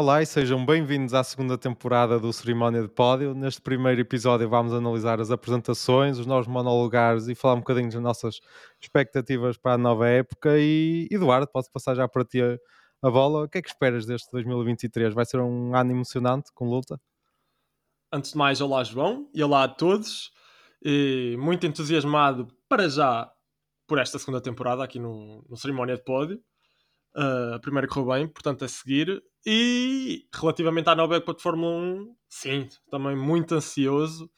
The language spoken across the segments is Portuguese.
Olá e sejam bem-vindos à segunda temporada do Cerimónia de Pódio. Neste primeiro episódio vamos analisar as apresentações, os novos monolugares e falar um bocadinho das nossas expectativas para a nova época. E Eduardo, posso passar já para ti a, a bola. O que é que esperas deste 2023? Vai ser um ano emocionante com luta? Antes de mais, olá João e olá a todos. E muito entusiasmado para já por esta segunda temporada aqui no, no Cerimónia de Pódio. A primeira correu bem, portanto, a seguir. E relativamente à nova época de Fórmula 1, sim, também muito ansioso.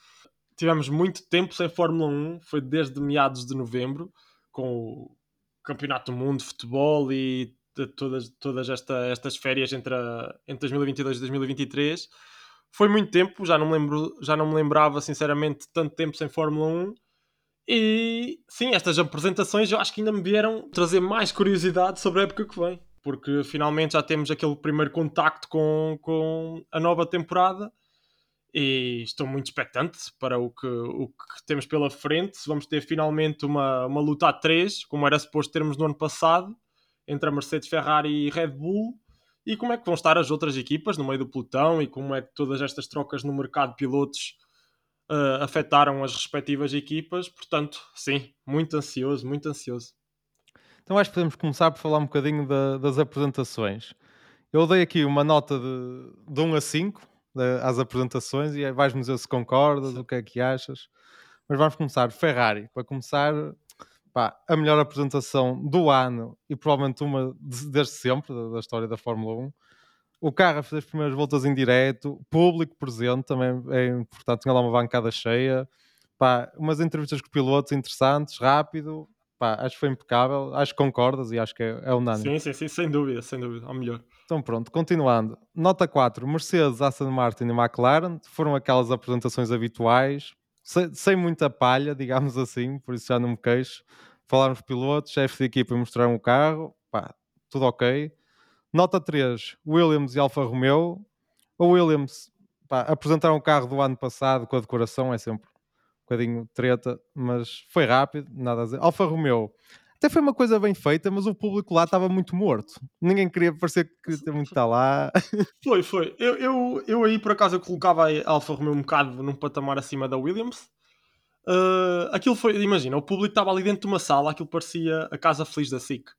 Tivemos muito tempo sem Fórmula 1, foi desde meados de novembro, com o Campeonato do Mundo de Futebol e de todas, todas esta, estas férias entre, a, entre 2022 e 2023. Foi muito tempo, já não, lembro, já não me lembrava sinceramente tanto tempo sem Fórmula 1. E sim, estas apresentações eu acho que ainda me vieram trazer mais curiosidade sobre a época que vem porque finalmente já temos aquele primeiro contacto com, com a nova temporada e estou muito expectante para o que, o que temos pela frente. Vamos ter finalmente uma, uma luta a três, como era suposto termos no ano passado, entre a Mercedes, Ferrari e Red Bull. E como é que vão estar as outras equipas no meio do pelotão e como é que todas estas trocas no mercado de pilotos uh, afetaram as respectivas equipas. Portanto, sim, muito ansioso, muito ansioso. Então acho que podemos começar por falar um bocadinho da, das apresentações. Eu dei aqui uma nota de, de 1 a 5 de, às apresentações e vais-me dizer se concordas, o que é que achas. Mas vamos começar. Ferrari, para começar, pá, a melhor apresentação do ano e provavelmente uma de, desde sempre da, da, história da Fórmula 1. O carro a fazer as primeiras voltas em direto, público presente, também é importante, tinha lá uma bancada cheia, pá, umas entrevistas com pilotos interessantes, rápido, Pá, acho que foi impecável, acho que concordas e acho que é, é unânime. Sim, sim, sim, sem dúvida, sem dúvida, ao melhor. Então pronto, continuando. Nota 4, Mercedes, Aston Martin e McLaren foram aquelas apresentações habituais, sem, sem muita palha, digamos assim, por isso já não me queixo. Falaram os pilotos, chefes de equipa mostraram o carro, pá, tudo ok. Nota 3, Williams e Alfa Romeo. O Williams pá, apresentaram o carro do ano passado com a decoração, é sempre bocadinho treta, mas foi rápido, nada a dizer. Alfa Romeo até foi uma coisa bem feita, mas o público lá estava muito morto. Ninguém queria parecer que tinha muito estar lá. Foi, foi. Eu, eu, eu aí por acaso eu colocava a Alfa Romeo um bocado num patamar acima da Williams. Uh, aquilo foi, imagina, o público estava ali dentro de uma sala, aquilo parecia a casa feliz da SIC.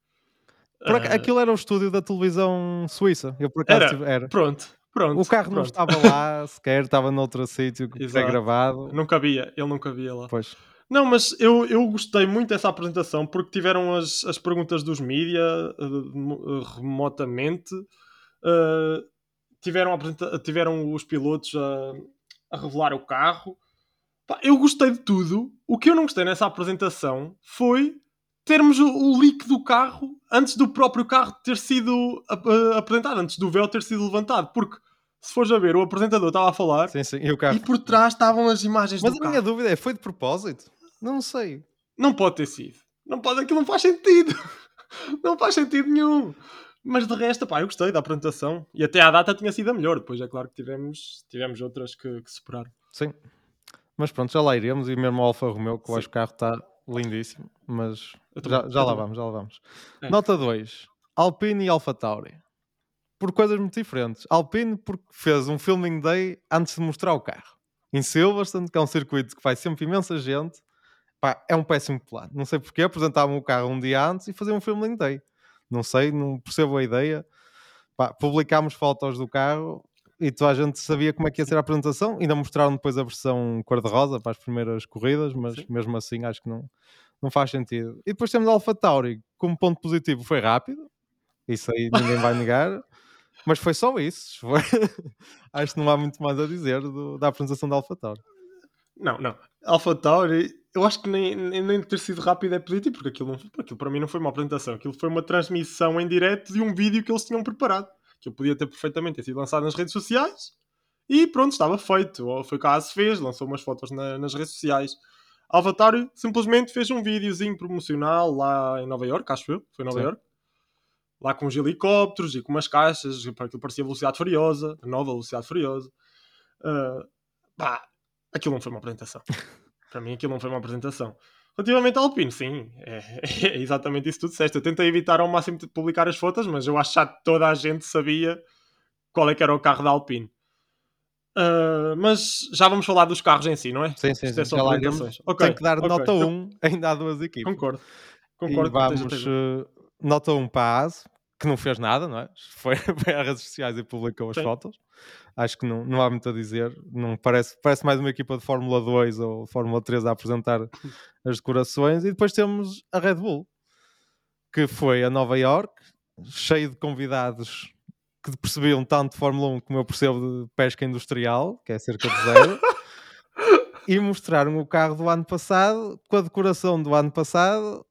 Uh, aquilo era o estúdio da televisão suíça. Eu por acaso era, tive, era. Pronto, Pronto, o carro pronto. não estava lá sequer, estava noutro sítio que foi gravado. Nunca via, ele nunca via lá. Pois. Não, mas eu, eu gostei muito dessa apresentação porque tiveram as, as perguntas dos mídia uh, remotamente, uh, tiveram, tiveram os pilotos a, a revelar o carro. Pá, eu gostei de tudo. O que eu não gostei nessa apresentação foi termos o, o leak do carro antes do próprio carro ter sido uh, apresentado, antes do véu ter sido levantado, porque se fores a ver, o apresentador estava a falar sim, sim. E, carro... e, por trás estavam as imagens Mas do a minha dúvida é, foi de propósito? Não sei. Não pode ter sido. Não pode, aquilo não faz sentido. não faz sentido nenhum. Mas de resto, pá, eu gostei da apresentação. E até à data tinha sido a melhor. Depois é claro que tivemos, tivemos outras que, que superaram. Sim. Mas pronto, já lá iremos. E mesmo o Alfa Romeo, que eu acho que o carro está lindíssimo. Mas já, já lá vamos, já lá vamos. É. Nota 2. Alpine e Alfa Tauri. Por coisas muito diferentes. Alpine porque fez um filming day antes de mostrar o carro. Em Silverstone, que é um circuito que vai sempre imensa gente. Pá, é um péssimo plano. Não sei porque apresentavam o carro um dia antes e faziam um filming day. Não sei, não percebo a ideia. Pá, publicámos fotos do carro e toda a gente sabia como é que ia ser a apresentação. Ainda mostraram depois a versão cor-de-rosa para as primeiras corridas, mas Sim. mesmo assim acho que não, não faz sentido. E depois temos Alpha Tauri, como ponto positivo foi rápido, isso aí ninguém vai negar, mas foi só isso. Foi... Acho que não há muito mais a dizer do, da apresentação da Alpha Tauri. Não, não. Alpha Tauri, eu acho que nem, nem ter sido rápido é positivo, porque aquilo, não, aquilo para mim não foi uma apresentação, aquilo foi uma transmissão em direto de um vídeo que eles tinham preparado, que eu podia ter perfeitamente ter sido lançado nas redes sociais e pronto, estava feito. Foi o que a ASE fez, lançou umas fotos na, nas redes sociais. Avatar simplesmente fez um videozinho promocional lá em Nova York, acho eu, foi em Nova. York. Lá com os helicópteros e com umas caixas, para aquilo parecia Velocidade Furiosa, a nova Velocidade Furiosa. Uh, pá, aquilo não foi uma apresentação. para mim, aquilo não foi uma apresentação. Relativamente ao Alpine, sim, é, é, exatamente isso que tu disseste. Eu tentei evitar ao máximo de publicar as fotos, mas eu acho que toda a gente sabia qual é que era o carro da Alpine. Uh, mas já vamos falar dos carros em si, não é? Sim, sim, sim. É okay, Tem que dar okay, nota então, 1, ainda há duas equipes. Concordo. Concordo e vamos, uh, nota 1 para a AS, que não fez nada, não é? Foi, às redes sociais e publicou as sim. fotos. Acho que não, não há muito a dizer. Não parece, parece mais uma equipa de Fórmula 2 ou Fórmula 3 a apresentar as decorações. E depois temos a Red Bull, que foi a Nova York, cheio de convidados que percebiam tanto de Fórmula 1 como eu percebo de pesca industrial, que é cerca de zero, e mostraram o carro do ano passado, com a decoração do ano passado,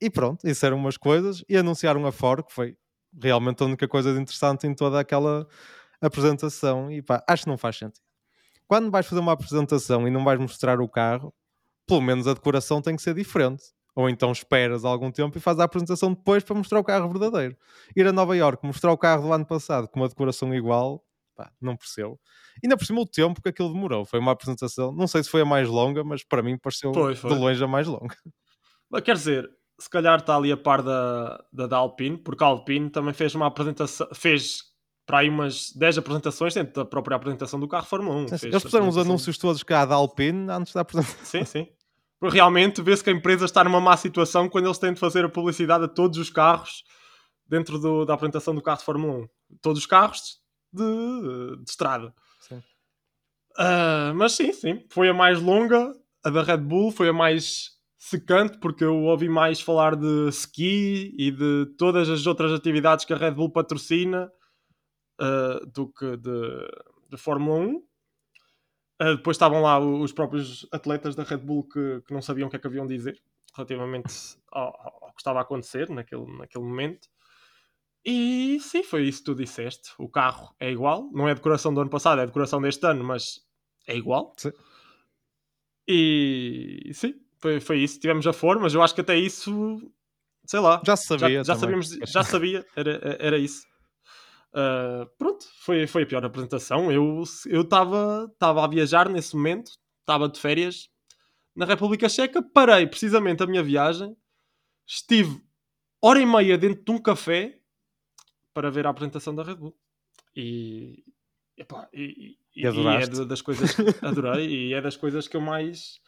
e pronto, isso eram umas coisas, e anunciaram a Ford, que foi realmente a única coisa de interessante em toda aquela apresentação, e pá, acho que não faz sentido. Quando vais fazer uma apresentação e não vais mostrar o carro, pelo menos a decoração tem que ser diferente ou então esperas algum tempo e fazes a apresentação depois para mostrar o carro verdadeiro. Ir a Nova York mostrar o carro do ano passado com uma decoração igual, pá, não percebo. E ainda por cima o tempo que aquilo demorou. Foi uma apresentação, não sei se foi a mais longa, mas para mim pareceu foi, foi. de longe a mais longa. Quer dizer, se calhar está ali a par da, da, da Alpine, porque a Alpine também fez uma apresentação, fez para aí umas 10 apresentações dentro da própria apresentação do carro Fórmula 1. Sim, Eles puseram os anúncios todos cá da Alpine antes da apresentação. Sim, sim. Porque realmente vê-se que a empresa está numa má situação quando eles têm de fazer a publicidade a todos os carros dentro do, da apresentação do carro de Fórmula 1. Todos os carros de, de estrada. Sim. Uh, mas sim, sim. Foi a mais longa, a da Red Bull, foi a mais secante, porque eu ouvi mais falar de ski e de todas as outras atividades que a Red Bull patrocina uh, do que de, de Fórmula 1. Uh, depois estavam lá os próprios atletas da Red Bull que, que não sabiam o que é que haviam de dizer relativamente ao, ao, que estava a acontecer naquele, naquele momento. E sim, foi isso que tu disseste. O carro é igual, não é a decoração do ano passado, é a decoração deste ano, mas é igual. Sim. E sim, foi, foi isso. Tivemos a forma, mas eu acho que até isso, sei lá, já sabia, já, já sabíamos, já sabia, era, era isso. Uh, pronto, foi, foi a pior apresentação. Eu estava eu a viajar nesse momento, estava de férias na República Checa, parei precisamente a minha viagem, estive hora e meia dentro de um café para ver a apresentação da Red Bull. E, epá, e, e, e é das coisas que adorei e é das coisas que eu mais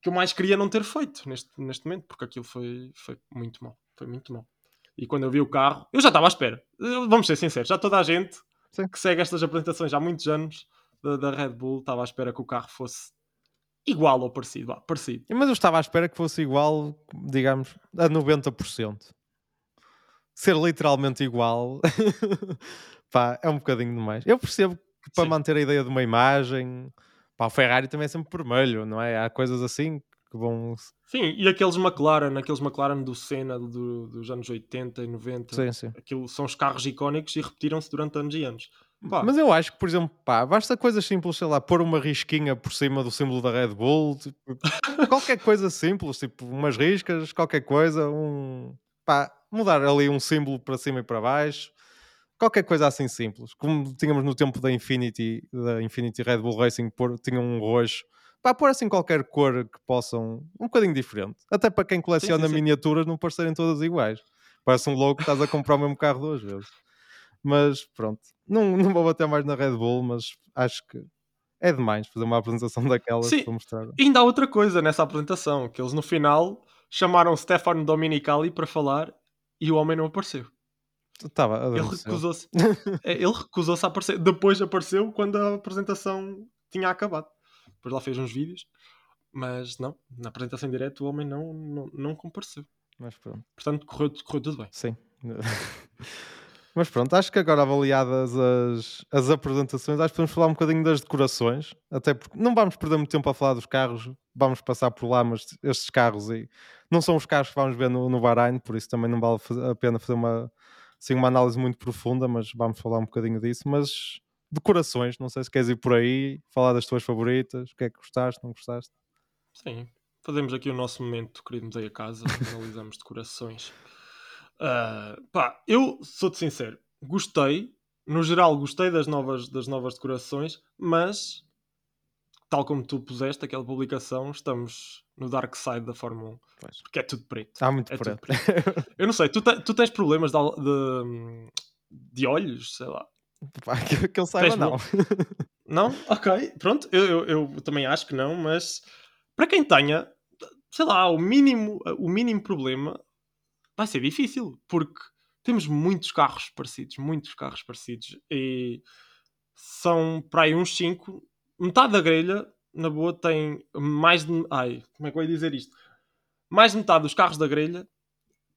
que eu mais queria não ter feito neste, neste momento, porque aquilo foi, foi muito mal. Foi muito mal. E quando eu vi o carro, eu já estava à espera. Vamos ser sinceros, já toda a gente Sim. que segue estas apresentações há muitos anos da, da, Red Bull estava à espera que o carro fosse igual ou parecido. Ah, parecido. Mas eu estava à espera que fosse igual, digamos, a 90%. Ser literalmente igual, pá, é um bocadinho demais. Eu percebo que para Sim. manter a ideia de uma imagem, pá, o Ferrari também é sempre vermelho, não é? Há coisas assim que vão. Sim, e aqueles McLaren, aqueles McLaren do Senna do, dos anos 80 e 90, sim, sim. Aquilo são os carros icónicos e repetiram-se durante anos e anos. Pá. Mas eu acho que, por exemplo, pá, basta coisas simples, sei lá, pôr uma risquinha por cima do símbolo da Red Bull, tipo, qualquer coisa simples, tipo umas riscas, qualquer coisa, um pá, mudar ali um símbolo para cima e para baixo, qualquer coisa assim simples, como tínhamos no tempo da Infinity, da Infinity Red Bull Racing, por, tinha um roxo Pá, pôr assim qualquer cor que possam, um bocadinho diferente. Até para quem coleciona sim, sim, sim. miniaturas não parecerem todas iguais. Parece um logo que estás a comprar o mesmo carro duas vezes. Mas pronto, não, não vou bater mais na Red Bull, mas acho que é demais fazer uma apresentação daquelas Sim, para mostrar. E ainda há outra coisa nessa apresentação, que eles no final chamaram Stefano Dominicali para falar e o homem não apareceu. Estava ele recusou-se. É, ele recusou-se a aparecer. Depois apareceu quando a apresentação tinha acabado depois lá fez uns vídeos, mas não, na apresentação em direto o homem não, não, não compareceu. Mas pronto. Portanto, correu, correu tudo bem. Sim. Mas pronto, acho que agora avaliadas as, as apresentações, acho que podemos falar um bocadinho das decorações, até porque não vamos perder muito tempo a falar dos carros, vamos passar por lá, mas estes carros e não são os carros que vamos ver no, no Bahrein, por isso também não vale a pena fazer uma, assim, uma análise muito profunda, mas vamos falar um bocadinho disso. Mas decorações. Não sei se queres ir por aí, falar das tuas favoritas, o que é que gostaste, não gostaste? Sim, fazemos aqui o nosso momento, querido aí a casa, analisamos decorações. Uh, pá, eu sou-te sincero, gostei, no geral gostei das novas, das novas decorações, mas tal como tu puseste aquela publicação, estamos no dark side da Fórmula 1. Pois. Porque é tudo preto. Há muito é preto. preto. Eu não sei, tu, te, tu tens problemas de, de, de olhos, sei lá. que, que eu saiba, não. Não? Ok, pronto, eu, eu, eu, também acho que não, mas para quem tenha, sei lá, o mínimo, o mínimo problema vai ser difícil, porque temos muitos carros parecidos, muitos carros parecidos, e são para aí uns 5, metade da grelha, na boa, tem mais de. Ai, como é que eu ia dizer isto? Mais de metade dos carros da grelha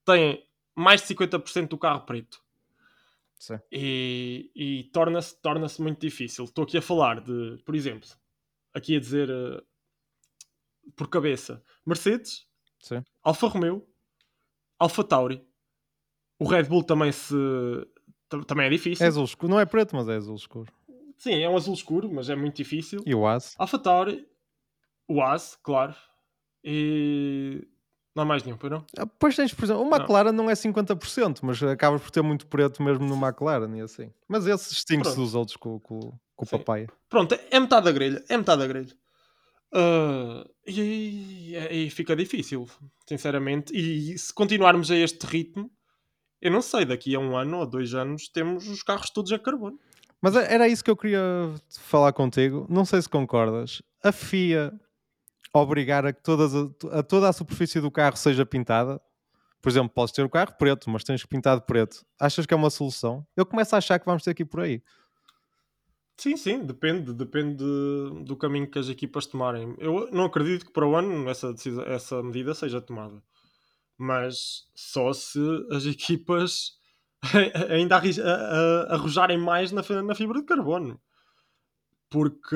têm mais de 50% do carro preto. Sim. E, e torna-se torna muito difícil. Estou aqui a falar de, por exemplo, aqui a dizer uh, por cabeça, Mercedes, Sim. Alfa Romeo, Alfa Tauri. O Red Bull também se também é difícil. É azul escuro, não é preto, mas é azul escuro. Sim, é um azul escuro, mas é muito difícil. E o AS? Alfa Tauri, o AS, claro. E não há mais nenhum, não? Ah, pois tens, por exemplo, o McLaren não, não é 50%, mas acabas por ter muito preto mesmo no McLaren e assim. Mas esse distingue-se dos outros com, com, com o papai. Pronto, é metade da grelha, é metade da grelha. Uh, e, e, fica difícil, sinceramente. E se continuarmos a este ritmo, eu não sei, daqui a um ano ou dois anos temos os carros todos a carbono. Mas era isso que eu queria falar contigo. Não sei se concordas. A FIA obrigar a que todas a, a, toda a superfície do carro seja pintada. Por exemplo, podes ter o carro preto, mas tens que pintar de preto. Achas que é uma solução? Eu começo a achar que vamos ter aqui por aí. Sim, sim, depende, depende do caminho que as equipas tomarem. Eu não acredito que para o ano essa, essa medida seja tomada. Mas só se as equipas ainda arrojarem mais na, na fibra de carbono. Porque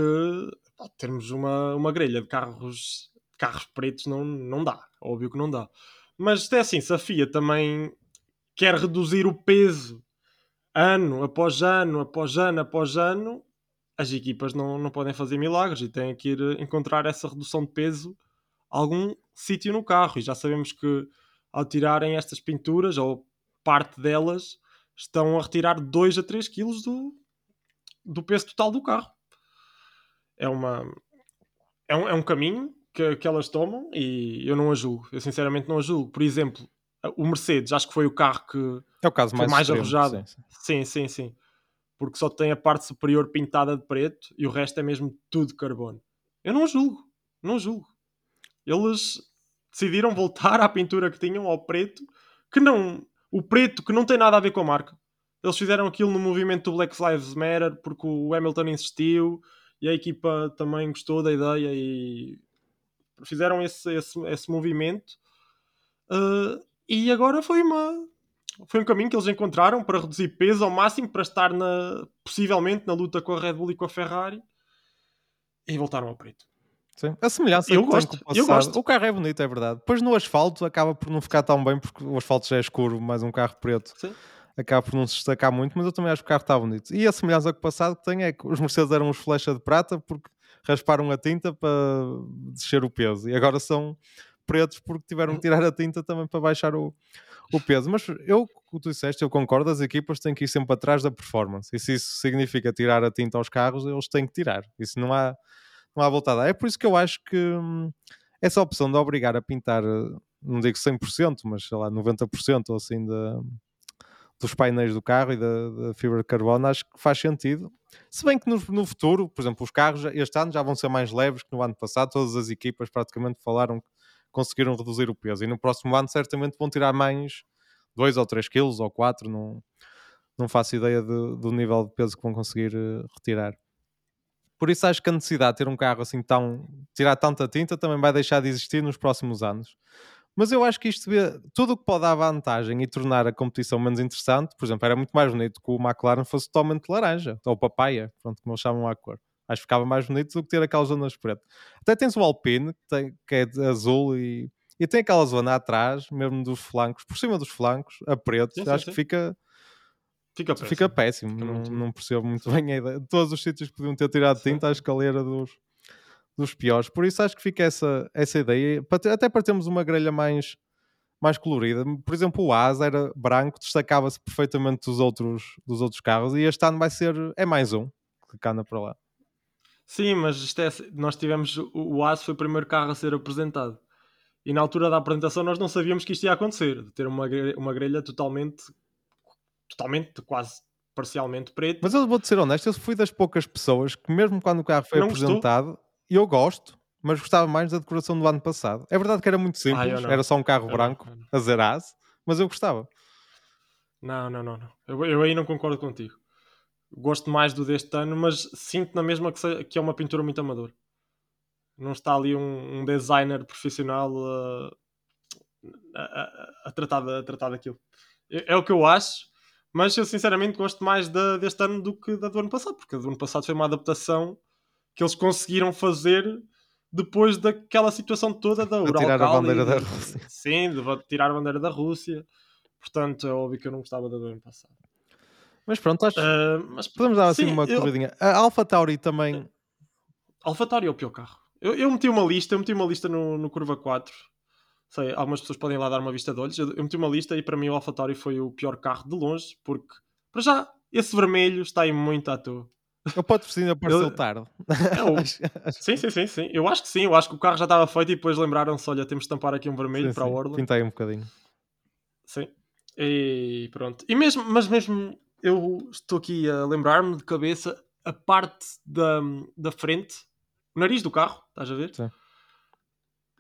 termos uma, uma grelha de carros, carros pretos não, não dá. Óbvio que não dá. Mas é assim, se a FIA também quer reduzir o peso ano após ano, após ano, após ano, as equipas não, não podem fazer milagres e têm que ir encontrar essa redução de peso algum sítio no carro. E já sabemos que ao tirarem estas pinturas, ou parte delas, estão a retirar 2 a 3 kg do, do peso total do carro é uma é um, é um caminho que, que elas tomam e eu não a julgo. Eu sinceramente não a julgo. Por exemplo, o Mercedes, acho que foi o carro que é o caso mais, mais arrojado. Sim sim. sim, sim. Porque só tem a parte superior pintada de preto e o resto é mesmo tudo carbono. Eu não julgo, não julgo. Eles decidiram voltar à pintura que tinham, ao preto, que não. O preto que não tem nada a ver com a marca. Eles fizeram aquilo no movimento do Black Lives Matter porque o Hamilton insistiu e a equipa também gostou da ideia e fizeram esse, esse, esse movimento. Uh, e agora foi uma foi um caminho que eles encontraram para reduzir peso ao máximo para estar na, possivelmente na luta com a Red Bull e com a Ferrari e voltaram ao preto. Sim. A semelhança eu gosto, eu gosto. O carro é bonito, é verdade. Depois no asfalto acaba por não ficar tão bem porque o asfalto já é escuro, mais um carro preto. Sim acaba por não se destacar muito, mas eu também acho que o carro está bonito. E a semelhança com o passado que tem é que os Mercedes eram os flecha de prata porque rasparam a tinta para descer o peso e agora são pretos porque tiveram que tirar a tinta também para baixar o, o peso. Mas eu, como tu disseste, eu concordo, as equipas têm que ir sempre atrás da performance. E se isso significa tirar a tinta aos carros, eles têm que tirar. Isso não há, não há volta a dar. É por isso que eu acho que hum, essa opção de obrigar a pintar, não digo 100%, mas sei lá, 90% ou assim de, dos painéis do carro e da, da, fibra de carbono, acho que faz sentido. Se bem que no, no, futuro, por exemplo, os carros este ano já vão ser mais leves que no ano passado, todas as equipas praticamente falaram que conseguiram reduzir o peso e no próximo ano certamente vão tirar mais 2 ou 3 quilos ou 4, não, não faço ideia de, do nível de peso que vão conseguir uh, retirar. Por isso acho que a necessidade de ter um carro assim tão, tirar tanta tinta também vai deixar de existir nos próximos anos. Mas eu acho que isto vê tudo o que pode dar vantagem e tornar a competição menos interessante. Por exemplo, era muito mais bonito que o McLaren fosse totalmente laranja, ou papaya, pronto, como eles chamam a cor. Acho que ficava mais bonito do que ter aquelas zonas pretas. Até tens o Alpine, que, tem, que é azul e, e tem aquela zona atrás, mesmo dos flancos, por cima dos flancos, a preto. Sim, acho sim, que fica. Fica péssimo. Fica péssimo. Fica não, não, percebo muito bem a ideia. Todos os sítios que podiam ter tirado tinta, acho que a dos, dos piores. Por isso acho que fica essa, essa ideia, até para termos uma grelha mais, mais colorida. Por exemplo, o Asa era branco, destacava-se perfeitamente dos outros, dos outros carros e este ano vai ser, é mais um que cana para lá. Sim, mas é, nós tivemos, o Asa foi o primeiro carro a ser apresentado. E na altura da apresentação nós não sabíamos que isto ia acontecer, de ter uma grelha, uma grelha totalmente, totalmente quase parcialmente preto. Mas eu vou-te ser honesto, eu fui das poucas pessoas que, mesmo quando o carro foi Não apresentado, gostou? Eu gosto, mas gostava mais da decoração do ano passado. É verdade que era muito Ah, simples, não. era só um carro Eu não, branco eu não. a mas eu gostava. Não, não, não, não. Eu, eu aí não concordo contigo. Gosto mais do deste ano, mas sinto na mesma que, se- que é uma pintura muito amadora. Não está ali um, um designer profissional uh, a, a- a tratar, a tratar daquilo. É, é o que eu acho, mas eu sinceramente gosto mais da, deste ano do que da do ano passado, porque a do ano passado foi uma adaptação que eles conseguiram fazer depois daquela situação toda da A Ural tirar a Kali, bandeira da Rússia. Sim, de tirar a bandeira da Rússia. Portanto, é óbvio que eu não gostava da do ano passado. Mas pronto, acho Ah, mas podemos dar assim sim, uma eu- corridinha. A Alpha Tauri também. AlphaTauri é o pior carro. Eu, eu meti uma lista, eu meti uma lista no, no Curva 4. Sei, algumas pessoas podem lá dar uma vista de olhos. Eu, eu meti uma lista e para mim o AlphaTauri foi o pior carro de longe, porque para já esse vermelho está aí muito à toa. O patrocínio apareceu Eu- tarde. É acho- Sim, sim, sim, sim. Eu acho que sim, eu acho que o carro já estava feito e depois lembraram-se, olha, temos de tampar aqui um vermelho sim, para a sim, orla. Pintei um bocadinho. Sim. E pronto. E mesmo, mas mesmo eu estou aqui a lembrar-me de cabeça a parte da, da frente, o nariz do carro, estás a ver? Sim.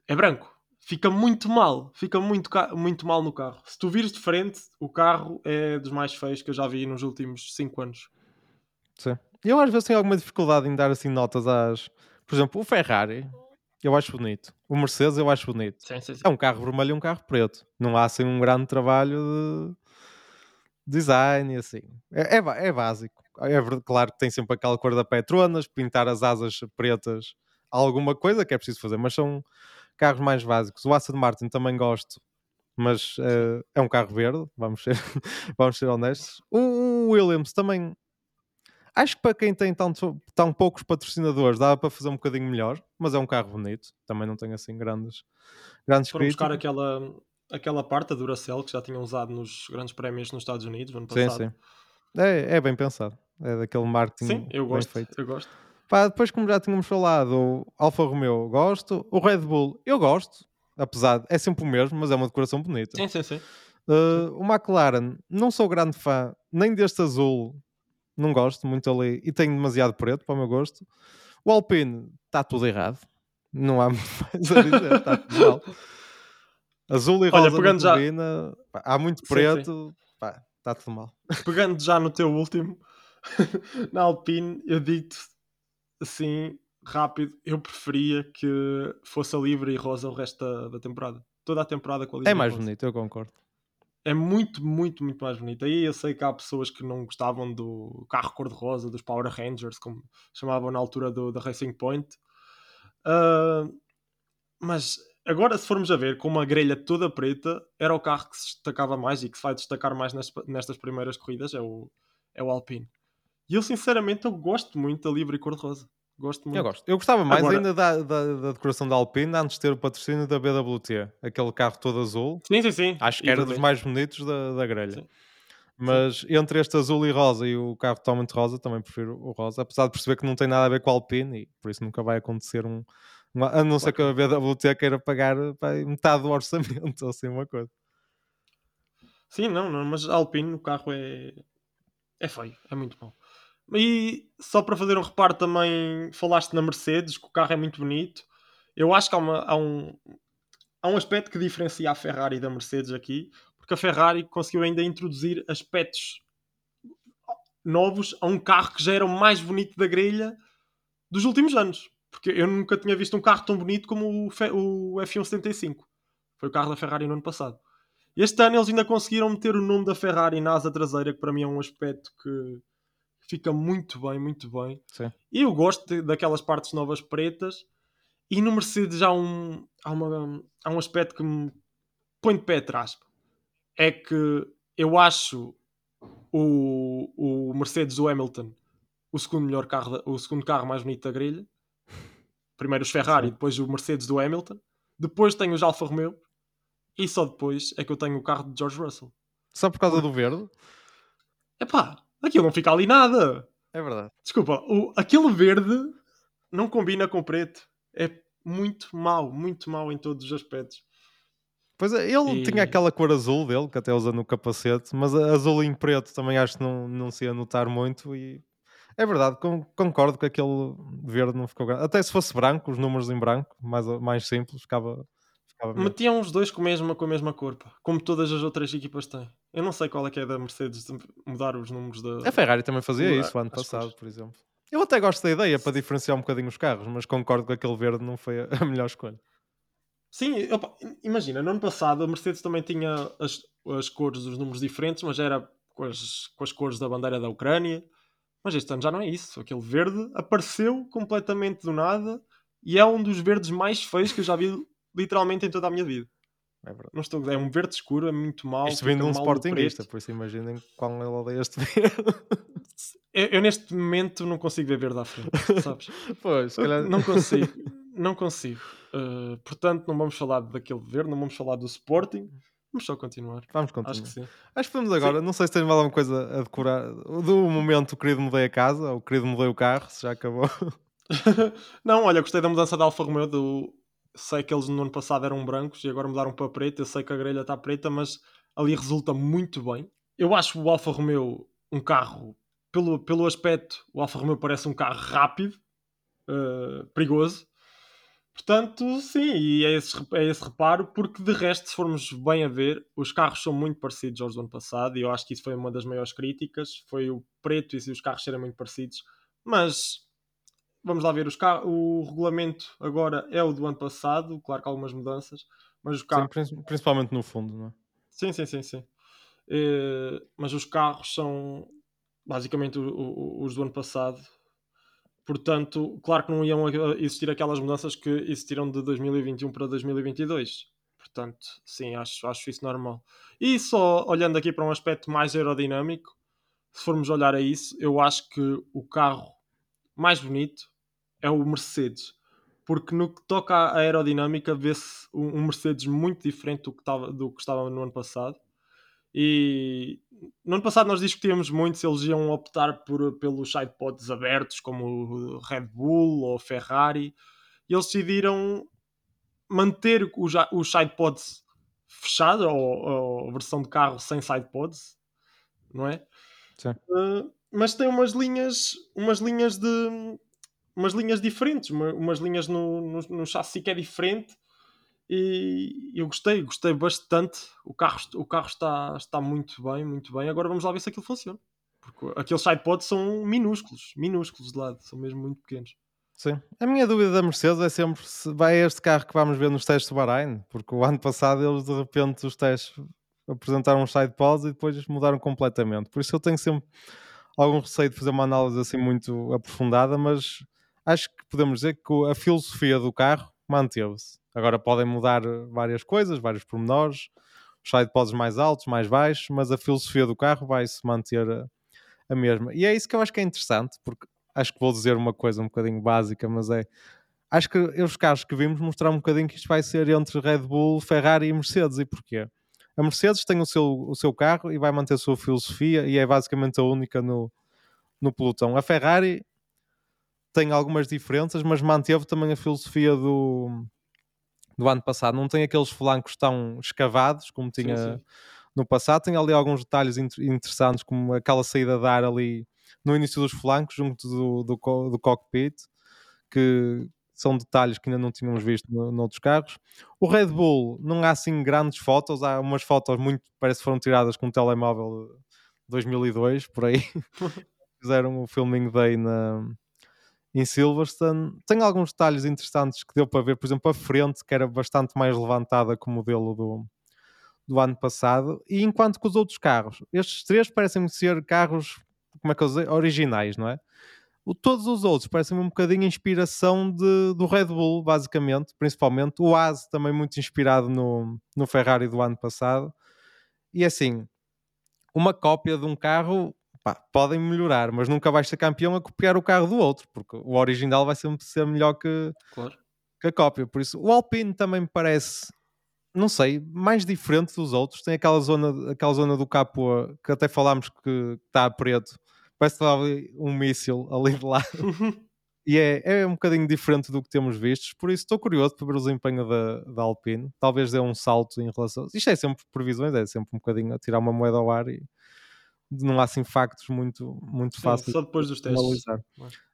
É branco. Fica muito mal. Fica muito, muito mal no carro. Se tu vires de frente, o carro é dos mais feios que eu já vi nos últimos 5 anos. Sim. Eu às vezes tenho alguma dificuldade em dar assim notas às. Por exemplo, o Ferrari, eu acho bonito. O Mercedes, eu acho bonito. Sim, sim, sim. É um carro vermelho e um carro preto. Não há assim um grande trabalho de design e assim. É, é, é básico. É claro que tem sempre aquela cor da Petronas, pintar as asas pretas, alguma coisa que é preciso fazer, mas são carros mais básicos. O Aston Martin também gosto, mas eh, é um carro verde, vamos ser, vamos ser honestos. O Williams também. Acho que para quem tem tanto, tão poucos patrocinadores dava para fazer um bocadinho melhor, mas é um carro bonito. Também não tem assim grandes, grandes Foram buscar críticas. aquela, aquela parte da Duracell que já tinham usado nos grandes prémios nos Estados Unidos no ano Sim, passado. sim. É, é bem pensado. É daquele marketing Sim, eu bem gosto. feito. Eu gosto. Pá, depois, como já tínhamos falado, o Alfa Romeo gosto, o Red Bull eu gosto, apesar de é sempre o mesmo, mas é uma decoração bonita. Sim, sim, sim. Uh, o McLaren, não sou grande fã nem deste azul, não gosto muito ali e tenho demasiado preto para o meu gosto. O Alpine está tudo errado, não há muito mais a dizer, está tudo mal. Azul e Olha, rosa pegando já- turbina, pá, há muito Sim, preto, pá, está tudo mal. Pegando já no teu último, na Alpine, eu digo-te assim, rápido, eu preferia que fosse a livre e rosa o resto da, da temporada. Toda a temporada com a livre É e mais bonito, eu concordo. É muito, muito, muito mais bonito. Aí eu sei que há pessoas que não gostavam do carro cor-de-rosa, dos Power Rangers, como chamavam na altura do, da Racing Point. Ah, mas agora, se formos a ver, com uma grelha toda preta, era o carro que se destacava mais e que se vai destacar mais nes- nestas primeiras corridas, é o, é o Alpine. E eu, sinceramente, eu gosto muito da livre cor-de-rosa. Gosto muito. Eu gosto. Eu gostava mais Agora- ainda da, da, da decoração da Alpine antes de ter o patrocínio da BWT, aquele carro todo azul. Sim, sim, sim. Acho que E era dos vermelho. mais bonitos da, da grelha. Sim. Mas entre este azul e rosa e o carro totalmente rosa, também prefiro o rosa, apesar de perceber que não tem nada a ver com a Alpine e por isso nunca vai acontecer um. uma- a não ser que a BWT queira pagar metade do orçamento ou assim uma coisa. Sim, não, não, mas a Alpine, o carro é. É feio, é muito bom. E só para fazer um reparo também, falaste na Mercedes, que o carro é muito bonito. Eu acho que há, uma- há um, há um aspecto que diferencia a Ferrari da Mercedes aqui, porque a Ferrari conseguiu ainda introduzir aspectos novos a um carro que já era o mais bonito da grelha dos últimos anos. Porque eu nunca tinha visto um carro tão bonito como o, o F175. Foi o carro da Ferrari no ano passado. Este ano eles ainda conseguiram meter o nome da Ferrari na asa traseira, que para mim é um aspecto que fica muito bem, muito bem. Sim. E eu gosto de- daquelas partes novas pretas. E no Mercedes há um, há, uma, há um aspecto que me põe de pé atrás. É que eu acho o, o Mercedes do Hamilton o segundo melhor carro, o segundo carro mais bonito da grelha. Primeiro os Ferrari, Sim. depois o Mercedes do Hamilton. Depois tenho os Alfa Romeo. E só depois é que eu tenho o carro de George Russell. Só por causa do verde? Epá, aquilo não fica ali nada. É verdade. Desculpa, o, aquele verde não combina com o preto. É muito mau, muito mau em todos os aspectos. Pois é, ele e... tinha aquela cor azul dele, que até usa no capacete, mas azul em preto também acho que não, não se ia notar muito e é verdade, concordo que aquele verde não ficou grande. Até se fosse branco, os números em branco, mais, mais simples, ficava. Metiam os dois com a, mesma, com a mesma cor, pá. como todas as outras equipas têm. Eu não sei qual é que é da Mercedes de mudar os números da. A Ferrari também fazia mudar isso ano passado, cores. por exemplo. Eu até gosto da ideia para diferenciar um bocadinho os carros, mas concordo que aquele verde não foi a melhor escolha. Sim, opa, imagina, no ano passado a Mercedes também tinha as, as cores dos números diferentes, mas era com as, com as cores da bandeira da Ucrânia. Mas este ano já não é isso. Aquele verde apareceu completamente do nada e é um dos verdes mais feios que eu já vi literalmente em toda a minha vida. É, não estou, é um verde escuro, é muito mau. Isto vem de um sportingista, por isso imaginem qual ele odeia este verde. Eu, eu, neste momento não consigo ver verde à frente, sabes? pois, calhar... Não consigo, não consigo. Uh, portanto, não vamos falar daquele verde, não vamos falar do Sporting. Vamos só continuar. Vamos continuar. Acho que sim. Acho que vamos agora. Sim. Não sei se tens mais alguma coisa a decorar. Do momento, o querido mudei a casa, ou o querido mudei o carro, se já acabou. não, olha, gostei da mudança da Alfa Romeo. Do... Sei que eles no ano passado eram brancos e agora mudaram para preto. Eu sei que a grelha está preta, mas ali resulta muito bem. Eu acho o Alfa Romeo um carro, pelo, pelo aspecto, o Alfa Romeo parece um carro rápido, uh, perigoso Portanto, sim, e é esse, é esse reparo, porque de resto, se formos bem a ver, os carros são muito parecidos aos do ano passado, e eu acho que isso foi uma das maiores críticas, foi o preto e os carros serem muito parecidos, mas vamos lá ver, os o regulamento agora é o do ano passado, claro que há algumas mudanças, mas os carros... Sim, principalmente no fundo, não é? Sim, sim, sim, sim. É, mas os carros são basicamente os do ano passado, Portanto, claro que não iam existir aquelas mudanças que existiram de 2021 para 2022. Portanto, sim, acho, acho isso normal. E só olhando aqui para um aspecto mais aerodinâmico, se formos olhar a isso, eu acho que o carro mais bonito é o Mercedes. Porque no que toca à aerodinâmica, vê-se um Mercedes muito diferente do que, estava, do que estava no ano passado. E no ano passado nós discutíamos muito se eles iam optar por, pelos sidepods abertos, como o Red Bull ou Ferrari, e eles decidiram manter os, os sidepods fechados, ou, ou versão de carro sem sidepods, não é? Sim. Uh, mas tem umas linhas, umas linhas de umas linhas diferentes, umas linhas no, no, no chassi que é diferente e eu gostei, gostei bastante. O carro, o carro está, está muito bem, muito bem. Agora vamos lá ver se aquilo funciona. Porque aqueles sidepods são minúsculos, minúsculos de lado, são mesmo muito pequenos. Sim. A minha dúvida da Mercedes é sempre se vai este carro que vamos ver nos testes do Bahrein, porque o ano passado eles de repente os testes apresentaram os sidepods e depois mudaram completamente. Por isso eu tenho sempre algum receio de fazer uma análise assim muito aprofundada, mas acho que podemos dizer que a filosofia do carro manteve-se. Agora podem mudar várias coisas, vários pormenores, os sidepods mais altos, mais baixos, mas a filosofia do carro vai se manter a, a, mesma. E é isso que eu acho que é interessante, porque acho que vou dizer uma coisa um bocadinho básica, mas é. Acho que os carros que vimos mostrar um bocadinho que isto vai ser entre Red Bull, Ferrari e Mercedes. E porquê? A Mercedes tem o seu, o seu carro e vai manter a sua filosofia e é basicamente a única no, no pelotão. A Ferrari tem algumas diferenças, mas manteve também a filosofia do, do ano passado. Não tem aqueles flancos tão escavados como tinha sim, sim. no passado. Tem ali alguns detalhes interessantes, como aquela saída de ar ali no início dos flancos, junto do, do, do cockpit, que são detalhes que ainda não tínhamos visto no, noutros carros. O Red Bull não há assim grandes fotos, há umas fotos muito, parece que foram tiradas com um telemóvel 2002, por aí. Fizeram o filming day na, em Silverstone. Tem alguns detalhes interessantes que deu para ver, por exemplo, a frente, que era bastante mais levantada que o modelo do, do ano passado, e enquanto que os outros carros, estes três parecem ser carros, como é que eu dizer, originais, não é? O, todos os outros parecem um bocadinho inspiração de, do Red Bull, basicamente, principalmente. O AS também muito inspirado no, no Ferrari do ano passado. E assim, uma cópia de um carro pá, podem melhorar, mas nunca vais ser campeão a copiar o carro do outro, porque o original vai sempre ser melhor que, claro. que a cópia. Por isso, o Alpine também me parece, não sei, mais diferente dos outros. Tem aquela zona, aquela zona do capô que até falámos que está a preto, parece que estava um míssil ali de lado. E é, é um bocadinho diferente do que temos visto, por isso estou curioso para ver o desempenho da, da Alpine. Talvez dê um salto em relação. Isto é sempre previsões, é sempre um bocadinho a tirar uma moeda ao ar e não há assim factos muito, muito Sim, fáceis. Só depois dos testes.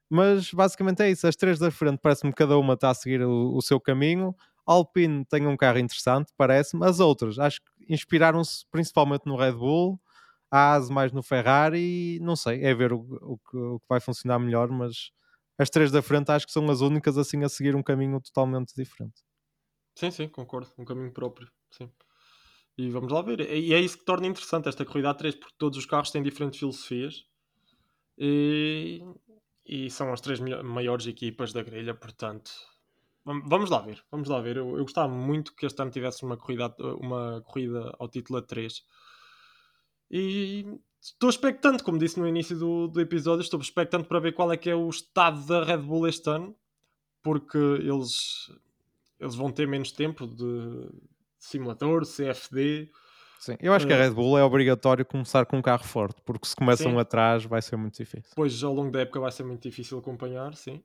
Mas basicamente é isso. As três da frente parece-me que cada uma está a seguir o, o seu caminho. Alpine tem um carro interessante, parece-me. As outras, acho que inspiraram-se principalmente no Red Bull, a AS mais no Ferrari. Não sei, é ver o, o, que, o que vai funcionar melhor, mas as três da frente acho que são as únicas assim a seguir um caminho totalmente diferente. Sim, sim, concordo. Um caminho próprio. Sim. E vamos lá ver. E é isso que torna interessante esta corrida A3, porque todos os carros têm diferentes filosofias. E, e são as três maiores equipas da grelha, portanto. Vamos lá ver, vamos lá ver. Eu, eu gostava muito que este ano tivesse uma corrida, uma corrida ao título a 3. E estou expectante, como disse no início do, do episódio, estou expectante para ver qual é que é o estado da Red Bull este ano, porque eles, eles vão ter menos tempo de simulador, CFD. Sim, eu acho que a eh, Red Bull é obrigatório começar com um carro forte, porque se começam sim. atrás vai ser muito difícil. Pois ao longo da época vai ser muito difícil acompanhar, sim.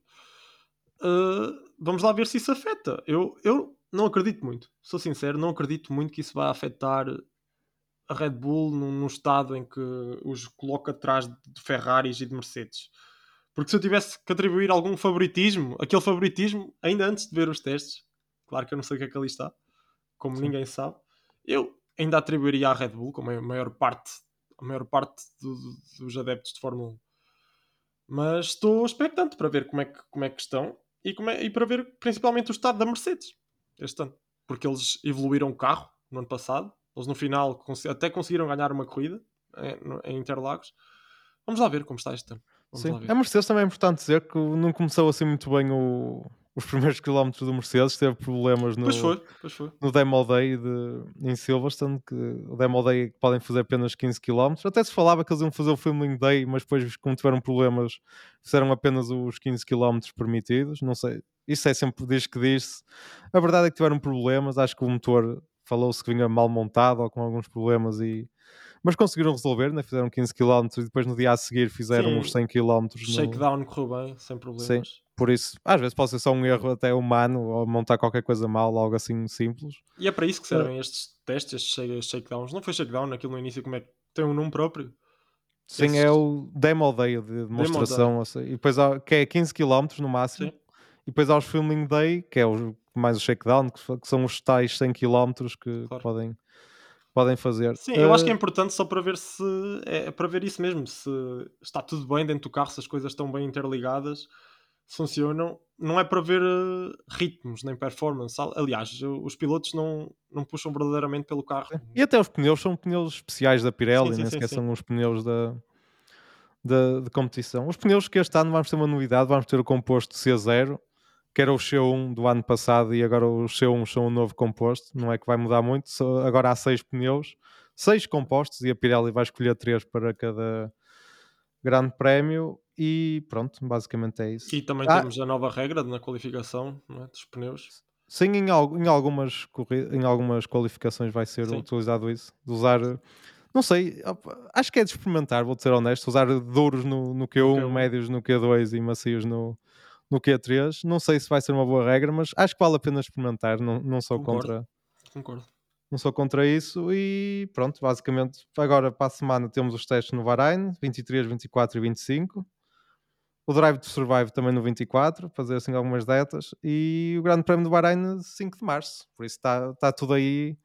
Uh, vamos lá ver se isso afeta. Eu, eu não acredito muito, sou sincero, não acredito muito que isso vai afetar a Red Bull num, num estado em que os coloca atrás de Ferraris e de Mercedes. Porque se eu tivesse que atribuir algum favoritismo, aquele favoritismo, ainda antes de ver os testes, claro que eu não sei o que é que ali está, como Sim. ninguém sabe, eu ainda atribuiria à Red Bull, como a maior parte, a maior parte do, do, dos adeptos de Fórmula 1. Mas estou expectante para ver como é que, como é que estão e, como é, e para ver principalmente o estado da Mercedes este ano. Porque eles evoluíram o carro no ano passado, eles no final até conseguiram ganhar uma corrida em, em Interlagos. Vamos lá ver como está este ano. Vamos Sim. A Mercedes também é importante dizer que não começou assim muito bem o, os primeiros quilómetros do Mercedes, teve problemas no, pois foi, pois foi. no Demo Day de, em Silverstone, que o Demo Day podem fazer apenas 15 km. Até se falava que eles iam fazer o Filming Day, mas depois, como tiveram problemas, fizeram apenas os 15 km permitidos. Não sei, isso é sempre diz que diz-se. A verdade é que tiveram problemas, acho que o motor falou-se que vinha mal montado ou com alguns problemas e mas conseguiram resolver, né? fizeram 15 km e depois no dia a seguir fizeram Sim, uns 100 km. Shakedown no... correu bem, sem problemas. Sim, por isso, às vezes pode ser só um erro até humano ou montar qualquer coisa mal, algo assim simples. E é para isso que servem uh, estes testes, estes shakedowns. Não foi shakedown aquilo no início, como é que tem um nome próprio? Sim, é o Demo Day de demonstração, day. Assim, e depois há, que é 15 km no máximo. Sim. E depois há os Filming Day, que é o, mais o shakedown, que, que são os tais 100 km que, claro. podem podem fazer. Sim, eu acho que é eh, importante só para ver se é para ver isso mesmo, se está tudo bem dentro do carro, se as coisas estão bem interligadas, funcionam. Não é para ver uh, ritmos nem performance. Aliás, os pilotos não, não puxam verdadeiramente pelo carro. E até os pneus são pneus especiais da Pirelli, sim, sim, nem sequer são os pneus da, da, de competição. Os pneus que este ano vamos ter uma novidade, vamos ter o composto C0 que era o C1 do ano passado e agora os C1 são um novo composto, não é que vai mudar muito, agora há seis pneus, seis compostos e a Pirelli vai escolher três para cada grande prémio e pronto, basicamente é isso. E também ah, temos a nova regra na qualificação é, dos pneus. Sim, em, em, algumas, em algumas qualificações vai ser Sim. utilizado isso, de usar não sei, acho que é de experimentar, vou ser honesto, usar duros no, no Q1, Q1, médios no Q2 e macios no, no Q3. Não sei se vai ser uma boa regra, mas acho que vale a pena experimentar. Não, não sou Concordo. contra. Concordo. Não sou contra isso e pronto, basicamente agora para a semana temos os testes no Bahrein, 23, 24 e 25. O Drive to Survive também no 24, fazer assim algumas datas. E o Grande Prémio do Bahrein 5 de Março. Por isso está, está tudo aí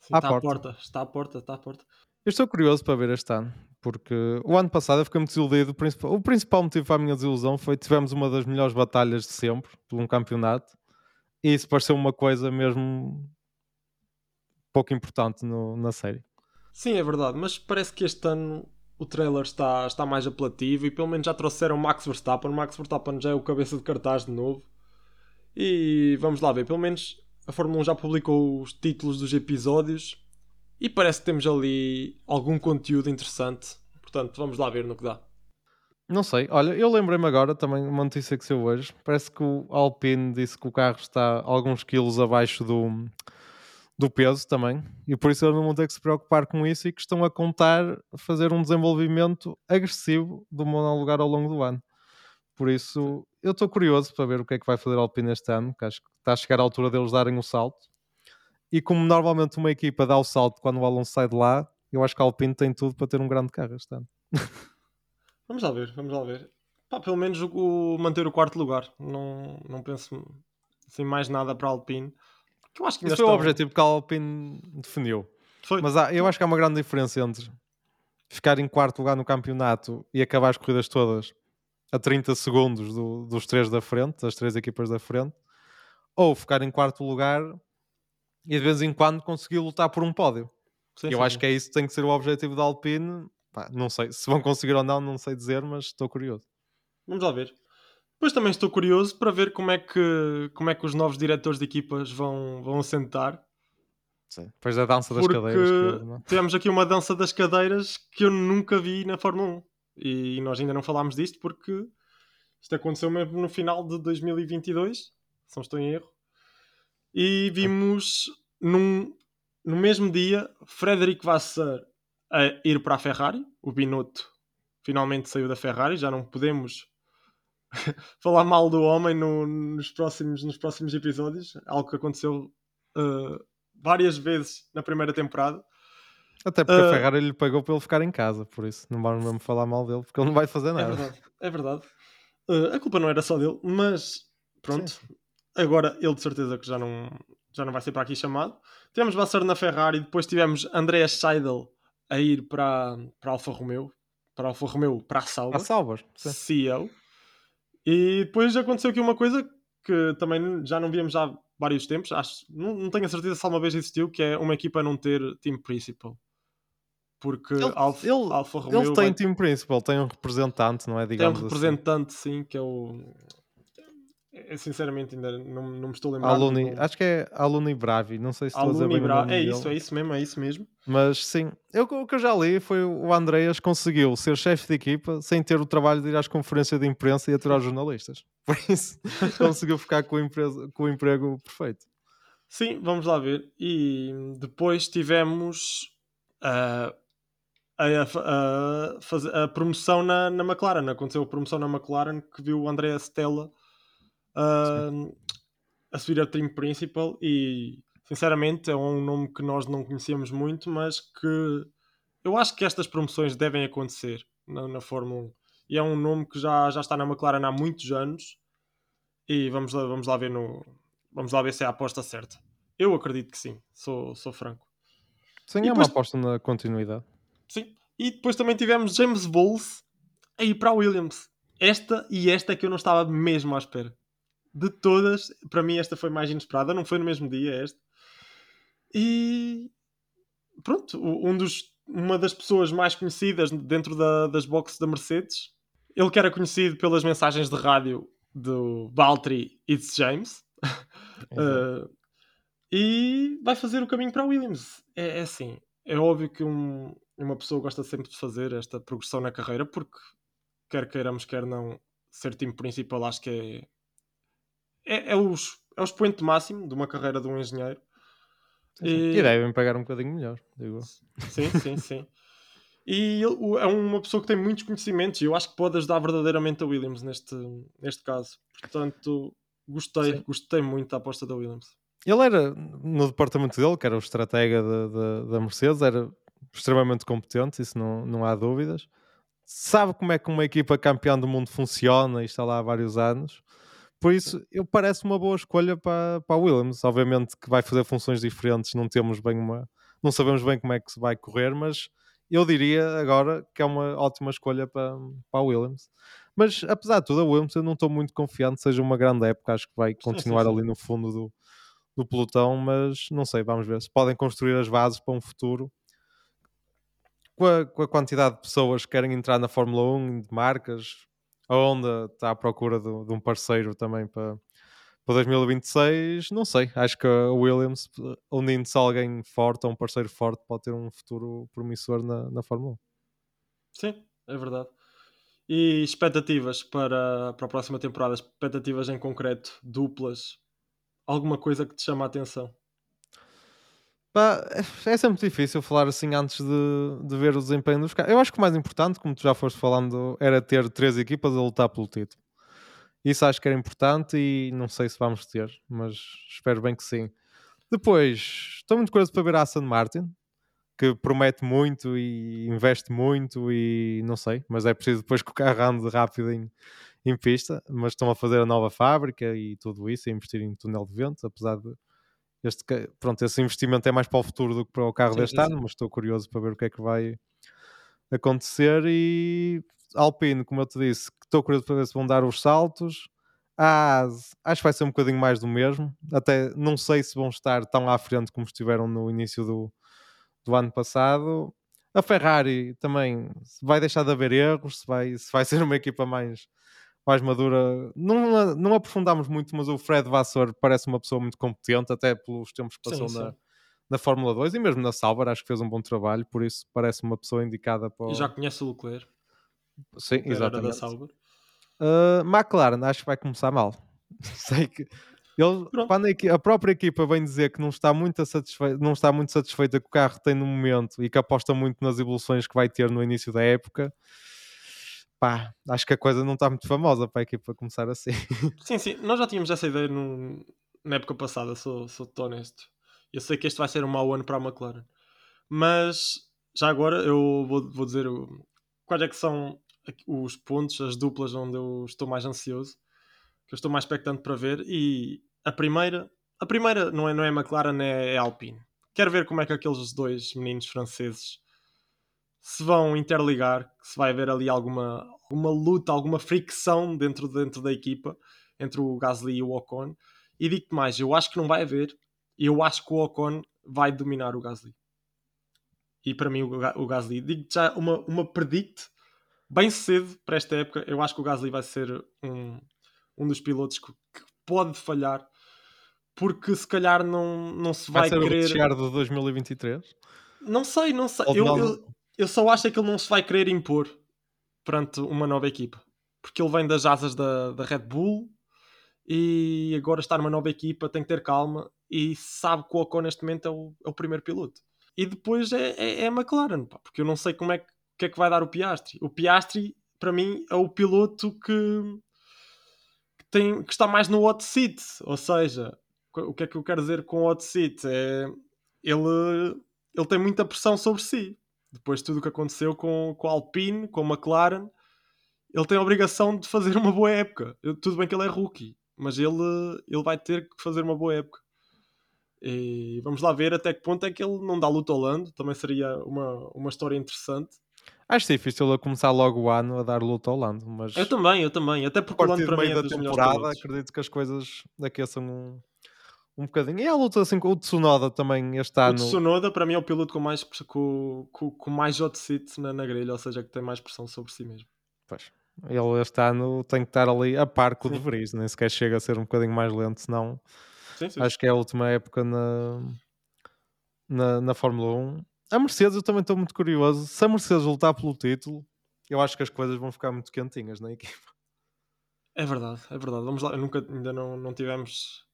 Sim, à, está porta. à porta. Está à porta, está à porta. Eu estou curioso para ver este ano, porque o ano passado eu fiquei muito desiludido. O principal motivo para a minha desilusão foi que tivemos uma das melhores batalhas de sempre por um campeonato e isso pareceu uma coisa mesmo pouco importante no, na série. Sim, é verdade, mas parece que este ano o trailer está, está mais apelativo e pelo menos já trouxeram Max Verstappen. Max Verstappen já é o cabeça de cartaz de novo. E vamos lá ver, pelo menos a Fórmula 1 já publicou os títulos dos episódios e parece que temos ali algum conteúdo interessante. Portanto, vamos lá ver no que dá. Não sei, olha, eu lembrei-me agora também uma notícia que saiu hoje. Parece que o Alpine disse que o carro está alguns quilos abaixo do, do peso também, e por isso eles não vão ter que se preocupar com isso e que estão a contar fazer um desenvolvimento agressivo do monolugar ao longo do ano. Por isso, eu estou curioso para ver o que é que vai fazer a Alpine este ano, que acho que está a chegar à altura deles darem o salto. E como normalmente uma equipa dá o salto quando o Alonso sai de lá, eu acho que a Alpine tem tudo para ter um grande carro este ano. vamos lá ver, vamos lá ver. Pá, pelo menos o, manter o quarto lugar. Não, não penso assim mais nada para a Alpine. Eu acho que Isso foi estão... o objetivo que a Alpine definiu. Foi. Mas há, eu acho que há uma grande diferença entre ficar em quarto lugar no campeonato e acabar as corridas todas a 30 segundos do, dos três da frente, das três equipas da frente, ou ficar em quarto lugar e de vez em quando conseguir lutar por um pódio. Sim, eu sim. acho que é isso que tem que ser o objetivo da Alpine. Pá, não sei se vão conseguir ou não, não sei dizer, mas estou curioso. Vamos lá ver. Depois também estou curioso para ver como é que, como é que os novos diretores de equipas vão, vão assentar Sim. Depois da dança das Porque cadeiras. Que, é? temos aqui uma dança das cadeiras que eu nunca vi na Fórmula 1. E nós ainda não falámos disto porque isto aconteceu mesmo no final de 2022, se não estou em erro. E vimos num, no mesmo dia Frederic Vasseur a ir para a Ferrari. O Binotto finalmente saiu da Ferrari. Já não podemos falar mal do homem no, nos, próximos, nos próximos episódios. Algo que aconteceu uh, várias vezes na primeira temporada. Até porque uh, a ah, Ferrari lhe pagou para ele ficar em casa, por isso não vamos mesmo falar mal dele, porque ele não vai fazer é nada. É verdade, é verdade. Uh, a culpa não era só dele, mas pronto. Sim. Agora ele de certeza que já não, já não vai ser para aqui chamado. Tivemos Vassar na Ferrari, depois tivemos Andreas Seidel a ir para, para Alfa Romeo, para Alfa Romeo, para a Sauber, a Sauber CEO. E depois aconteceu aqui uma coisa que também já não víamos há vários tempos. Acho, não, não tenho a certeza se alguma vez existiu, que é uma equipa não ter team principal. Porque ele, Alfa, ele, Alfa Romeo. Ele tem vai... team principal, tem um representante, não é? Digamos tem um assim. representante, assim. sim, que é o eu, sinceramente ainda não, não me estou a lembrar. Aluni, Acho que é Aluni Bravi, não sei se estou a dizer Bra... É isso, é isso mesmo, é isso mesmo. Mas sim, eu, o que eu já li foi o Andreas conseguiu ser chefe de equipa sem ter o trabalho de ir às conferências de imprensa e aturar jornalistas. Por isso, conseguiu ficar com o, empresa, com o emprego perfeito. Sim, vamos lá ver. E depois tivemos uh, a, a, a, a, promoção na, na McLaren. Aconteceu a promoção na McLaren que viu o André Stella uh, a subir a Team Principal e sinceramente é um nome que nós não conhecíamos muito, mas que eu acho que estas promoções devem acontecer na, na Fórmula 1. E é um nome que já, já está na McLaren há muitos anos e vamos lá, vamos lá ver no vamos lá ver se é a aposta certa. Eu acredito que sim, sou, sou franco. Sim, e é depois, uma aposta na continuidade. Sim, e depois também tivemos James Bowles a ir para a Williams. Esta e esta é que eu não estava mesmo à espera de todas, para mim esta foi mais inesperada, não foi no mesmo dia esta. E pronto, um dos, uma das pessoas mais conhecidas dentro da, das boxes da Mercedes, ele que era conhecido pelas mensagens de rádio do Valtteri e de James, uh, e vai fazer o caminho para a Williams. É, é assim, é óbvio que um, uma pessoa gosta sempre de fazer esta progressão na carreira, porque quer queiramos, quer não, ser time principal acho que é é, é, os, é o expoente máximo de uma carreira de um engenheiro. Sim. E... e... devem pagar um bocadinho melhor, digo. Sim, sim, sim. E ele é uma pessoa que tem muitos conhecimentos e eu acho que pode ajudar verdadeiramente a Williams neste, neste caso. Portanto, gostei, sim. gostei muito da aposta da Williams. Ele era, no departamento dele, que era o estratega da Mercedes, era extremamente competente, isso não, não há dúvidas. Sabe como é que uma equipa campeã do mundo funciona e está lá há vários anos. Por isso, eu parece uma boa escolha para, para a Williams. Obviamente que vai fazer funções diferentes, não temos bem uma. Não sabemos bem como é que se vai correr, mas eu diria agora que é uma ótima escolha para, para a Williams. Mas apesar de tudo, a Williams eu não estou muito confiante seja uma grande época. Acho que vai continuar sim, sim, sim. ali no fundo do, do pelotão, mas não sei, vamos ver se podem construir as bases para um futuro. Com a, com a quantidade de pessoas que querem entrar na Fórmula 1, de marcas, a Honda está à procura de, de um parceiro também para, para 2026, não sei. Acho que a Williams, unindo-se a alguém forte, a um parceiro forte, pode ter um futuro promissor na, na Fórmula 1. Sim, é verdade. E expectativas para, para a próxima temporada? Expectativas em concreto, duplas? Alguma coisa que te chama a atenção? Pá, é sempre difícil falar assim antes de, de ver o desempenho dos caras. Eu acho que o mais importante, como tu já foste falando, era ter três equipas a lutar pelo título. Isso acho que era importante e não sei se vamos ter, mas espero bem que sim. Depois, estou muito curioso para ver a Aston Martin, que promete muito e investe muito e não sei, mas é preciso depois que o carro ande rápido em, em pista, mas estão a fazer a nova fábrica e tudo isso, a investir em túnel de vento, apesar de este, pronto, esse investimento é mais para o futuro do que para o carro sim, deste sim, ano, mas estou curioso para ver o que é que vai acontecer e Alpine, como eu te disse, estou curioso para ver se vão dar os saltos. Ah, acho que vai ser um bocadinho mais do mesmo. Até não sei se vão estar tão à frente como estiveram no início do, do ano passado. A Ferrari também vai deixar de haver erros, se vai, se vai ser uma equipa mais, mais madura. Não, não aprofundamos muito, mas o Fred Vassor parece uma pessoa muito competente, até pelos tempos que passou sim, sim. Na, na Fórmula 2 e mesmo na Sauber, acho que fez um bom trabalho, por isso parece uma pessoa indicada para. O... Já conhece o Leclerc. Sim, exatamente. Da Sauber. Uh, McLaren, acho que vai começar mal. Sei que ele, quando a, a, própria equipa vem dizer que não está, muito satisfeita, não está muito satisfeita com o carro que tem no momento e que aposta muito nas evoluções que vai ter no início da época, pá, acho que a coisa não está muito famosa para a equipa começar assim. Sim, sim, nós já tínhamos essa ideia na época passada, sou, sou honesto. Eu sei que este vai ser um mau ano para a McLaren, mas já agora eu vou, vou dizer quais é que são os pontos, as duplas onde eu estou mais ansioso que eu estou mais expectante para ver. E a primeira, a primeira não é, não é McLaren, é, é Alpine. Quero ver como é que aqueles dois meninos franceses se vão interligar, se vai haver ali alguma, alguma luta, alguma fricção dentro, dentro da equipa entre o Gasly e o Ocon. E digo-te mais, eu acho que não vai haver. Eu acho que o Ocon vai dominar o Gasly. E para mim, o, o Gasly, digo-te já uma, uma predict bem cedo para esta época. Eu acho que o Gasly vai ser um, um dos pilotos que, que pode falhar porque se calhar não, não se vai, vai ser querer. O Ricciardo de 2023? Não sei, não sei. Eu, eu, eu, só acho que ele não se vai querer impor perante uma nova equipa porque ele vem das asas da, da Red Bull e agora está numa nova equipa, tem que ter calma e sabe que o Ocon neste momento é o, é o primeiro piloto. E depois é, é, é a McLaren, pá, porque eu não sei como é que, que é que vai dar o Piastri. O Piastri, para mim, é o piloto que tem, que está mais no hot seat. Ou seja, o que é que eu quero dizer com hot seat? É, ele, ele tem muita pressão sobre si. Depois de tudo o que aconteceu com, com a Alpine, com a McLaren, ele tem a obrigação de fazer uma boa época. Eu, tudo bem que ele é rookie, mas ele, ele vai ter que fazer uma boa época. E vamos lá ver até que ponto é que ele não dá luta ao Lando. Também seria uma, uma história interessante. Acho difícil a começar logo o ano a dar luta ao Lando, mas... Eu também, eu também. Até porque o Lando para mim é da temporada, acredito que as coisas aqueçam um, bocadinho. E a luta assim com o Tsunoda também este ano. O Tsunoda para mim é o piloto com mais, com, com, com mais hot seat na, na grelha, ou seja, que tem mais pressão sobre si mesmo. Pois. Ele este ano tem que estar ali a par com o De Vries, nem sequer chega a ser um bocadinho mais lento, senão sim, sim. acho que é a última época na, na, na Fórmula 1 a Mercedes, eu também estou muito curioso. Se a Mercedes lutar pelo título, eu acho que as coisas vão ficar muito quentinhas na equipa. É verdade, é verdade. Vamos lá, nunca, ainda não, não tivemos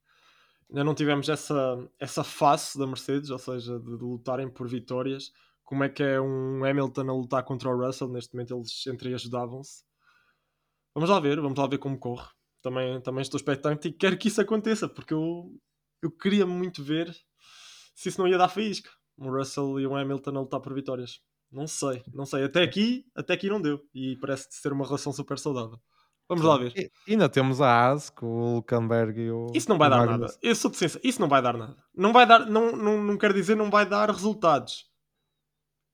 ainda não tivemos essa, essa face da Mercedes, ou seja, de, de, lutarem por vitórias. Como é que é um Hamilton a lutar contra o Russell? Neste momento eles entre ajudavam-se. Vamos lá ver, vamos lá ver como corre. Também, também estou expectante e quero que isso aconteça, porque eu, eu queria muito ver se isso não ia dar faísca um Russell e um Hamilton a lutar por vitórias. Não sei, não sei. Até aqui, até aqui não deu. E parece ser uma relação super saudável. Vamos lá ver. E, ainda temos a AS com o Hulkenberg e o. Isso não vai dar nada. Eu sou de ciência. Isso não vai dar nada. Não vai dar, não, não, não quero dizer não vai dar resultados.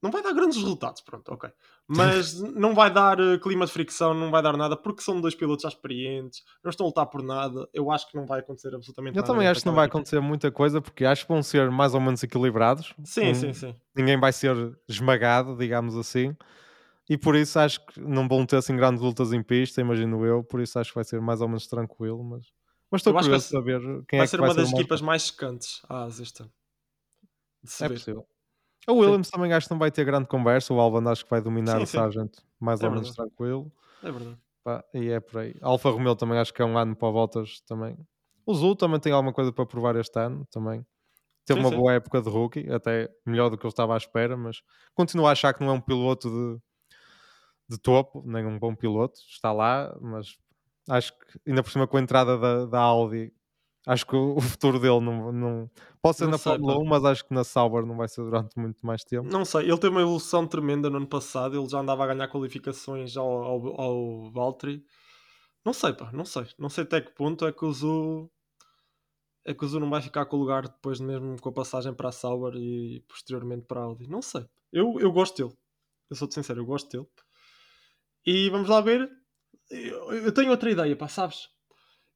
Não vai dar grandes resultados, pronto, ok. Mas não vai dar uh, clima de fricção, não vai dar nada, porque são dois pilotos já experientes, não estão a lutar por nada. Eu acho que não vai acontecer absolutamente Eu nada. Eu também acho que não vai acontecer muita coisa, porque acho que vão ser mais ou menos equilibrados. Sim, um, sim, sim. Ninguém vai ser esmagado, digamos assim. E por isso acho que não vão ter assim grandes lutas em pista, imagino eu. Por isso acho que vai ser mais ou menos tranquilo. Mas, mas estou curioso de saber quem vai é que ser vai uma ser das equipas mais secantes à AS este ano. É possível. O Williams Sim. também acho que não vai ter grande conversa. O Alban acho que vai dominar sim, o Sargent mais é ou menos tranquilo. É verdade. Pá, e é por aí. Alfa Romeo também acho que é um ano para voltas também. O Zul também tem alguma coisa para provar este ano também. Teve uma boa época de rookie, até melhor do que eu estava à espera, mas continuo a achar que não é um piloto de, de topo, nem um bom piloto. Está lá, mas Acho que ainda por cima com a entrada da, da Audi, acho que o, o futuro dele não, não pode ser Não na sei, Fórmula pá. 1, mas acho que na Sauber não vai ser durante muito mais tempo. Não sei, ele teve uma evolução tremenda no ano passado. Ele já andava a ganhar qualificações ao, ao, ao Valtteri. Não sei, pá, não sei. Não sei até que ponto é que o Zu é que o Zu não vai ficar com o lugar depois mesmo com a passagem para a Sauber e posteriormente para a Audi. Não sei. Eu, eu gosto dele. Eu sou-te sincero, eu gosto dele. E vamos lá ver. Eu, tenho outra ideia, pá, sabes?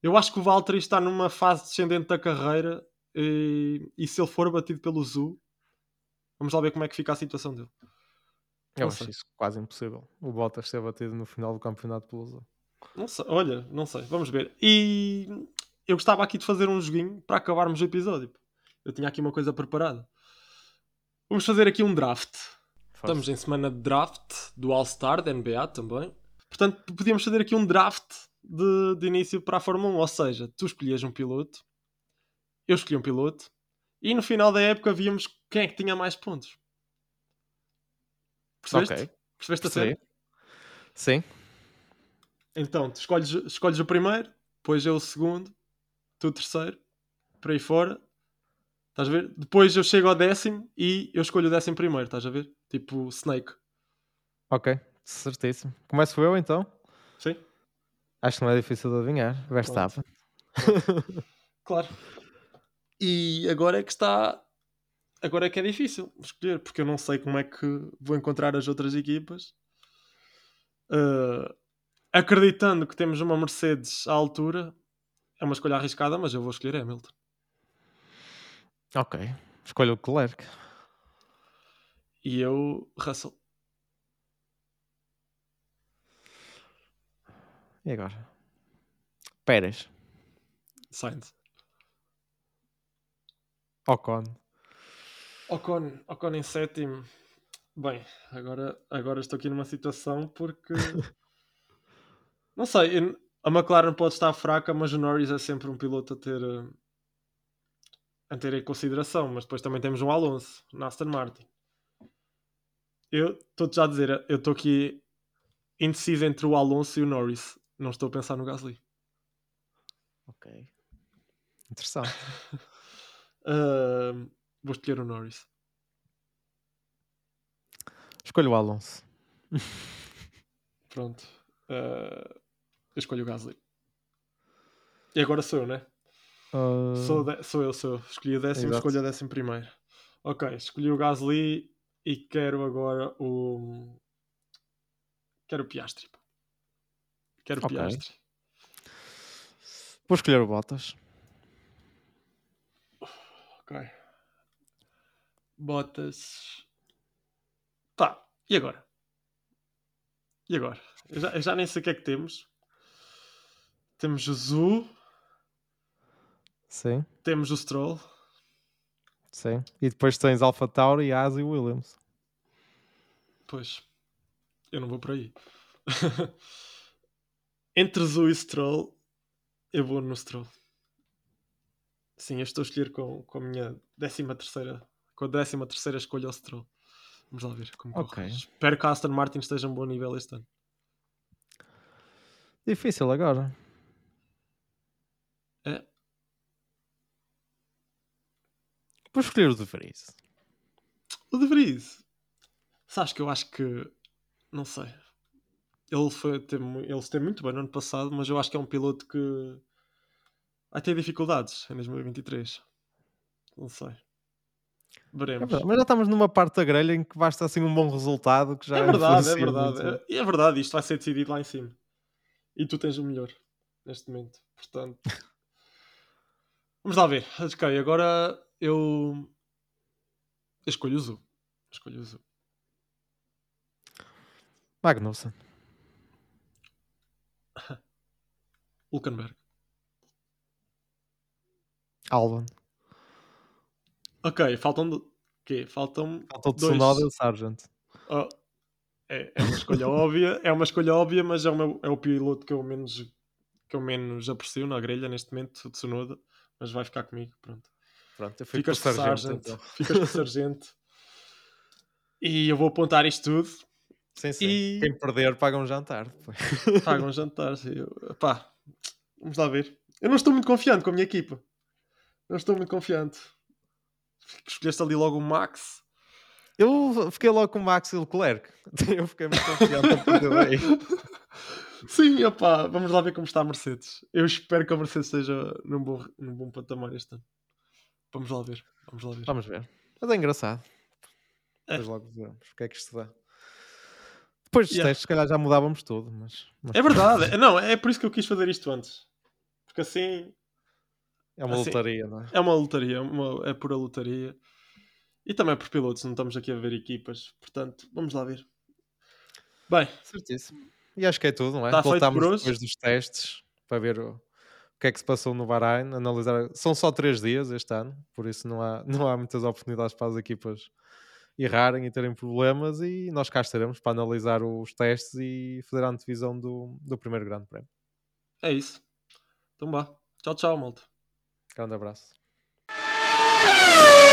Eu acho que o Valtteri está numa fase descendente da carreira e, e se ele for batido pelo Zu, vamos lá ver como é que fica a situação dele. Eu Não acho sei. isso quase impossível. O Bottas ser batido no final do campeonato pelo Zul. Não sei, olha, não sei, vamos ver. E eu gostava aqui de fazer um joguinho para acabarmos o episódio. Eu tinha aqui uma coisa preparada. Vamos fazer aqui um draft. Estamos em semana de draft do All-Star da NBA também. Portanto, podíamos fazer aqui um draft de, de início para a Fórmula 1. Ou seja, tu escolhias um piloto, eu escolhi um piloto, e no final da época víamos quem é que tinha mais pontos. Percebeste? Ok. Percebeste a Sim. sério? Sim. Então, tu escolhes, escolhes o primeiro, depois eu o segundo, tu o terceiro, por aí fora. Estás a ver? Depois eu chego ao décimo e eu escolho o décimo primeiro, estás a ver? Tipo Snake. Ok. Certíssimo. Começo eu então. Sim? Acho que não é difícil de adivinhar. Verstappen. Claro. E agora é que está. Agora é que é difícil escolher, porque eu não sei como é que vou encontrar as outras equipas. Uh, acreditando que temos uma Mercedes à altura, é uma escolha arriscada, mas eu vou escolher Hamilton. Ok. Escolho o Clerc. E eu, Russell. E agora? Pérez. Sainz. Ocon. Ocon, Ocon em sétimo. Bem, agora, agora estou aqui numa situação porque. não sei, eu- a McLaren pode estar fraca, mas o Norris é sempre um piloto a ter, eh, a ter em consideração. Mas depois também temos um Alonso na Aston Martin. Eu estou-te já a dizer, eu estou aqui indeciso entre o Alonso e o Norris. Não estou a pensar no Gasly. Ok. Interessante. Ah, vou escolher o Norris. Escolho o Alonso. Pronto. Ah, eu escolho o Gasly. E agora sou eu, né? Uh, Sou, de- sou eu, sou eu. Escolhi o décimo, Exato. escolho o décimo primeiro. Ok, escolhi o Gasly e quero agora o. Quero o Piastri. Quero o Ok. Piastri. Vou escolher o Bottas. Ok. Bottas. Tá, e agora? E agora? Eu já, eu já nem sei o que é que temos. Temos o Zu, Sim. temos o Stroll. Sim. E depois tens Alpha Tauri, Haas e Williams. Pois, eu não vou por aí. Entre Zu e Stroll, eu vou no Stroll. Sim, eu estou a escolher com, com a minha décima terceira, com a décima terceira escolha ao Stroll. Vamos lá ver como Ok. corre. Espero que a Aston Martin esteja a um bom nível este ano. Difícil agora. É, Vou escolher o De Vries. o De Vries. Sabes que eu acho que, não sei, ele, foi, teve, ele esteve muito bem no ano passado, mas eu acho que é um piloto que vai ter dificuldades em 2023. Não sei. É Veremos. verdade, Mas já estamos numa parte da grelha em que basta assim um bom resultado que já É verdade, é verdade. muito. É, é verdade, isto vai ser decidido lá em cima. E tu tens o melhor neste momento. Portanto, vamos lá ver. Ok, agora eu, eu escolho o Zu. Escolho o Zu. Magnussen. Hulkenberg. Albon. Ok, faltam. do- quê? Faltam. Faltou Dois. Tsunoda e o Sargent. Oh, é, é uma escolha óbvia, é uma escolha óbvia, mas é o, meu- é o piloto que eu menos que eu menos aprecio na grelha neste momento, o Tsunoda, mas vai ficar comigo, pronto. Pronto, eu Ficas com o o Sargent. Sargent, então. ficas com o Sargento. E eu vou apontar isto tudo. Sim, sim. E- Quem perder paga um jantar depois. Paga um jantar. sim. Pá, Vamos lá ver. Eu não estou muito confiante com a minha equipa. Não estou muito confiante. Escolheste ali logo o Max. Eu fiquei logo com o Max e o Leclerc. Eu fiquei muito confiante a. Sim, opá, vamos lá ver como está a Mercedes. Eu espero que a Mercedes esteja num bom, num bom patamar este ano. Vamos lá ver. Vamos lá ver. Vamos ver. Mas é engraçado. É. Depois logo veremos o que é que isto dá. Depois dos yeah. testes, se calhar já mudávamos tudo. Mas, mas... É verdade. não, é por isso que eu quis fazer isto antes. Porque assim. É uma assim, lotaria, não é? É uma lotaria, é, uma, é pura lotaria. E também por pilotos, não estamos aqui a ver equipas. Portanto, vamos lá ver. Bem. Certíssimo. E acho que é tudo, não é? Está Voltámos depois dos testes para ver o, o, que é que se passou no Bahrein, analisar. São só três dias este ano, por isso não há, não há muitas oportunidades para as equipas errarem e terem problemas. E nós cá estaremos para analisar os testes e fazer a antevisão do, do primeiro Grande Prémio. É isso. Então vá. Tchau, tchau, malta. Grande abraço.